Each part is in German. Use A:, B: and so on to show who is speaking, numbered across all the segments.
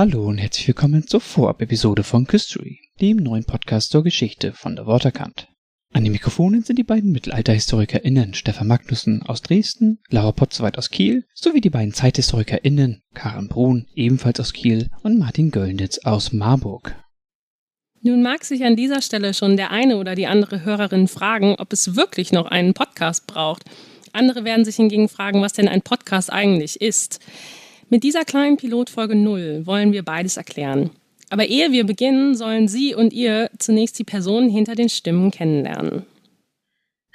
A: Hallo und herzlich willkommen zur Vorab-Episode von History, dem neuen Podcast zur Geschichte von der Waterkant. An den Mikrofonen sind die beiden MittelalterhistorikerInnen Stefan Magnussen aus Dresden, Laura Potzweit aus Kiel, sowie die beiden ZeithistorikerInnen Karen Brun, ebenfalls aus Kiel, und Martin Göllnitz aus Marburg.
B: Nun mag sich an dieser Stelle schon der eine oder die andere Hörerin fragen, ob es wirklich noch einen Podcast braucht. Andere werden sich hingegen fragen, was denn ein Podcast eigentlich ist. Mit dieser kleinen Pilotfolge 0 wollen wir beides erklären. Aber ehe wir beginnen, sollen Sie und ihr zunächst die Personen hinter den Stimmen kennenlernen.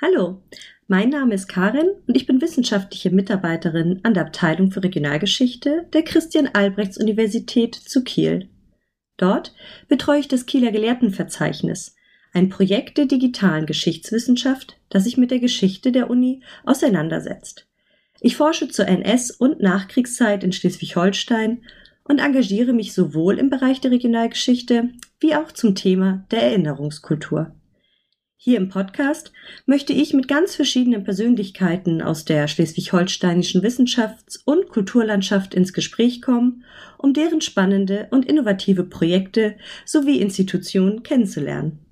C: Hallo, mein Name ist Karin und ich bin wissenschaftliche Mitarbeiterin an der Abteilung für Regionalgeschichte der Christian Albrechts Universität zu Kiel. Dort betreue ich das Kieler Gelehrtenverzeichnis, ein Projekt der digitalen Geschichtswissenschaft, das sich mit der Geschichte der Uni auseinandersetzt. Ich forsche zur NS- und Nachkriegszeit in Schleswig-Holstein und engagiere mich sowohl im Bereich der Regionalgeschichte wie auch zum Thema der Erinnerungskultur. Hier im Podcast möchte ich mit ganz verschiedenen Persönlichkeiten aus der schleswig-holsteinischen Wissenschafts- und Kulturlandschaft ins Gespräch kommen, um deren spannende und innovative Projekte sowie Institutionen kennenzulernen.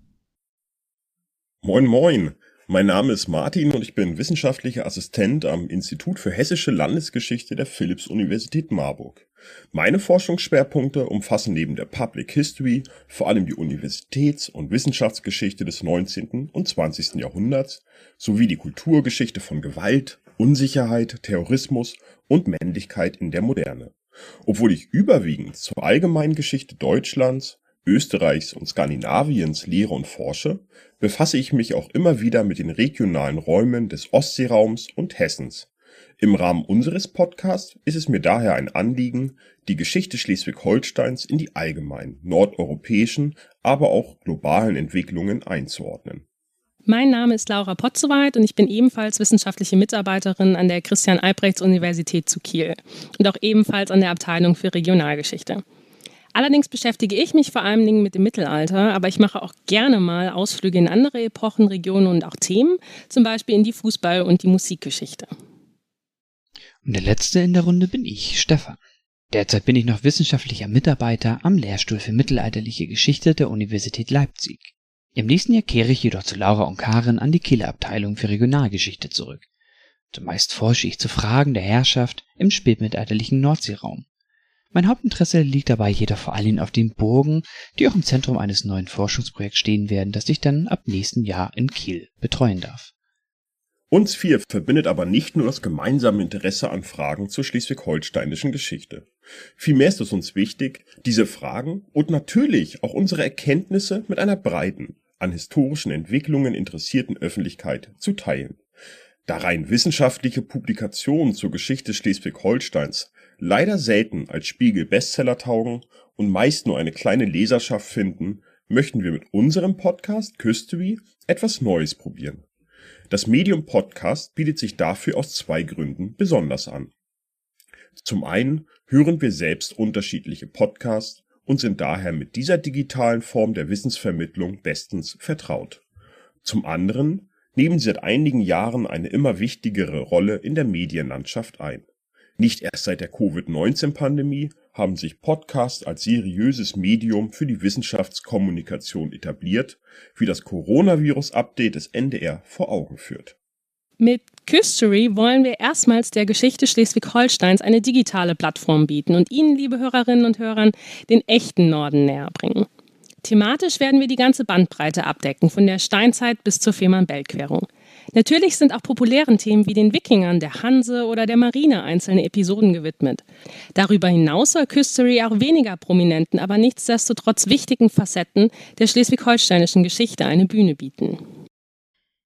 D: Moin, moin! Mein Name ist Martin und ich bin wissenschaftlicher Assistent am Institut für Hessische Landesgeschichte der Philipps-Universität Marburg. Meine Forschungsschwerpunkte umfassen neben der Public History vor allem die Universitäts- und Wissenschaftsgeschichte des 19. und 20. Jahrhunderts sowie die Kulturgeschichte von Gewalt, Unsicherheit, Terrorismus und Männlichkeit in der Moderne. Obwohl ich überwiegend zur allgemeinen Geschichte Deutschlands, Österreichs und Skandinaviens lehre und forsche, befasse ich mich auch immer wieder mit den regionalen Räumen des Ostseeraums und Hessens. Im Rahmen unseres Podcasts ist es mir daher ein Anliegen, die Geschichte Schleswig-Holsteins in die allgemeinen nordeuropäischen, aber auch globalen Entwicklungen einzuordnen.
B: Mein Name ist Laura Potzowait und ich bin ebenfalls wissenschaftliche Mitarbeiterin an der Christian Albrechts Universität zu Kiel und auch ebenfalls an der Abteilung für Regionalgeschichte. Allerdings beschäftige ich mich vor allen Dingen mit dem Mittelalter, aber ich mache auch gerne mal Ausflüge in andere Epochen, Regionen und auch Themen, zum Beispiel in die Fußball- und die Musikgeschichte.
A: Und der letzte in der Runde bin ich, Stefan. Derzeit bin ich noch wissenschaftlicher Mitarbeiter am Lehrstuhl für mittelalterliche Geschichte der Universität Leipzig. Im nächsten Jahr kehre ich jedoch zu Laura und Karen an die Kieler Abteilung für Regionalgeschichte zurück. Zumeist forsche ich zu Fragen der Herrschaft im spätmittelalterlichen Nordseeraum. Mein Hauptinteresse liegt dabei jedoch vor allem auf den Burgen, die auch im Zentrum eines neuen Forschungsprojekts stehen werden, das ich dann ab nächsten Jahr in Kiel betreuen darf.
D: Uns vier verbindet aber nicht nur das gemeinsame Interesse an Fragen zur schleswig-holsteinischen Geschichte. Vielmehr ist es uns wichtig, diese Fragen und natürlich auch unsere Erkenntnisse mit einer breiten, an historischen Entwicklungen interessierten Öffentlichkeit zu teilen. Da rein wissenschaftliche Publikationen zur Geschichte Schleswig-Holsteins leider selten als Spiegel Bestseller taugen und meist nur eine kleine Leserschaft finden, möchten wir mit unserem Podcast Küstery etwas Neues probieren. Das Medium Podcast bietet sich dafür aus zwei Gründen besonders an. Zum einen hören wir selbst unterschiedliche Podcasts und sind daher mit dieser digitalen Form der Wissensvermittlung bestens vertraut. Zum anderen nehmen sie seit einigen Jahren eine immer wichtigere Rolle in der Medienlandschaft ein. Nicht erst seit der Covid-19-Pandemie haben sich Podcasts als seriöses Medium für die Wissenschaftskommunikation etabliert, wie das Coronavirus-Update des NDR vor Augen führt.
B: Mit Küstery wollen wir erstmals der Geschichte Schleswig-Holsteins eine digitale Plattform bieten und Ihnen, liebe Hörerinnen und Hörer, den echten Norden näher bringen. Thematisch werden wir die ganze Bandbreite abdecken, von der Steinzeit bis zur Fehmarn-Belt-Querung. Natürlich sind auch populären Themen wie den Wikingern, der Hanse oder der Marine einzelne Episoden gewidmet. Darüber hinaus soll Küstery auch weniger prominenten, aber nichtsdestotrotz wichtigen Facetten der schleswig-holsteinischen Geschichte eine Bühne bieten.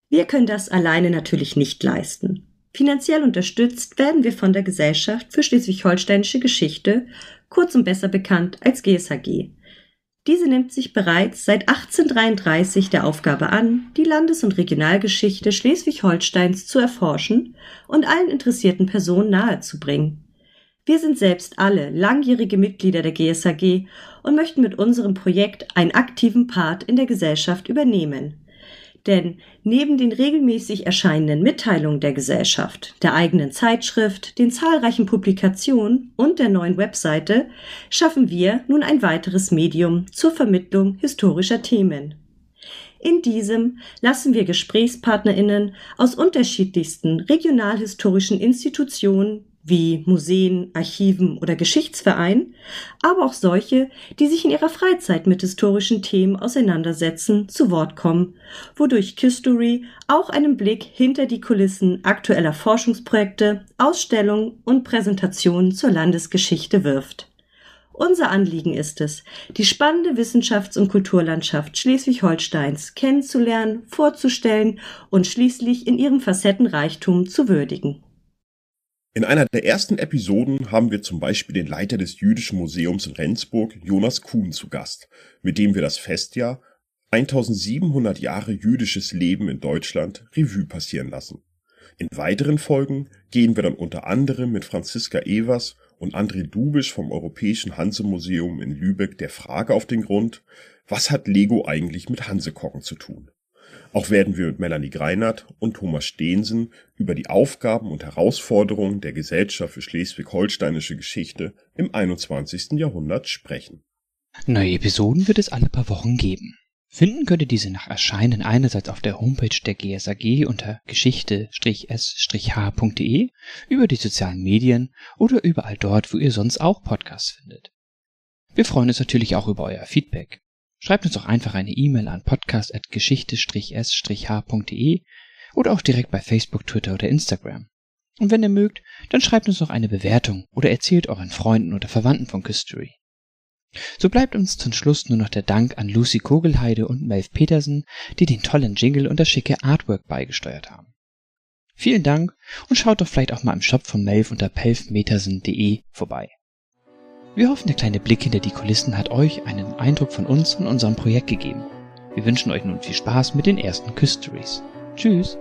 C: Wir können das alleine natürlich nicht leisten. Finanziell unterstützt werden wir von der Gesellschaft für schleswig-holsteinische Geschichte, kurz und besser bekannt als GSHG. Diese nimmt sich bereits seit 1833 der Aufgabe an, die Landes- und Regionalgeschichte Schleswig-Holsteins zu erforschen und allen interessierten Personen nahezubringen. Wir sind selbst alle langjährige Mitglieder der GSAG und möchten mit unserem Projekt einen aktiven Part in der Gesellschaft übernehmen. Denn neben den regelmäßig erscheinenden Mitteilungen der Gesellschaft, der eigenen Zeitschrift, den zahlreichen Publikationen und der neuen Webseite schaffen wir nun ein weiteres Medium zur Vermittlung historischer Themen. In diesem lassen wir Gesprächspartnerinnen aus unterschiedlichsten regionalhistorischen Institutionen wie Museen, Archiven oder Geschichtsvereinen, aber auch solche, die sich in ihrer Freizeit mit historischen Themen auseinandersetzen, zu Wort kommen, wodurch Kistory auch einen Blick hinter die Kulissen aktueller Forschungsprojekte, Ausstellungen und Präsentationen zur Landesgeschichte wirft. Unser Anliegen ist es, die spannende Wissenschafts- und Kulturlandschaft Schleswig-Holsteins kennenzulernen, vorzustellen und schließlich in ihrem Facettenreichtum zu würdigen.
D: In einer der ersten Episoden haben wir zum Beispiel den Leiter des Jüdischen Museums in Rendsburg, Jonas Kuhn, zu Gast, mit dem wir das Festjahr 1700 Jahre jüdisches Leben in Deutschland Revue passieren lassen. In weiteren Folgen gehen wir dann unter anderem mit Franziska Evers und André Dubisch vom Europäischen Hanse-Museum in Lübeck der Frage auf den Grund, was hat Lego eigentlich mit Hansekocken zu tun? Auch werden wir mit Melanie Greinert und Thomas Stehensen über die Aufgaben und Herausforderungen der Gesellschaft für schleswig-holsteinische Geschichte im 21. Jahrhundert sprechen.
A: Neue Episoden wird es alle paar Wochen geben. Finden könnt ihr diese nach Erscheinen einerseits auf der Homepage der GSAG unter geschichte-s-h.de, über die sozialen Medien oder überall dort, wo ihr sonst auch Podcasts findet. Wir freuen uns natürlich auch über euer Feedback. Schreibt uns doch einfach eine E-Mail an podcast.geschichte-s-h.de oder auch direkt bei Facebook, Twitter oder Instagram. Und wenn ihr mögt, dann schreibt uns noch eine Bewertung oder erzählt euren Freunden oder Verwandten von Küstery. So bleibt uns zum Schluss nur noch der Dank an Lucy Kogelheide und Melv Petersen, die den tollen Jingle und das schicke Artwork beigesteuert haben. Vielen Dank und schaut doch vielleicht auch mal im Shop von Melv unter pelfmetersen.de vorbei. Wir hoffen, der kleine Blick hinter die Kulissen hat euch einen Eindruck von uns und unserem Projekt gegeben. Wir wünschen euch nun viel Spaß mit den ersten Küsteries. Tschüss!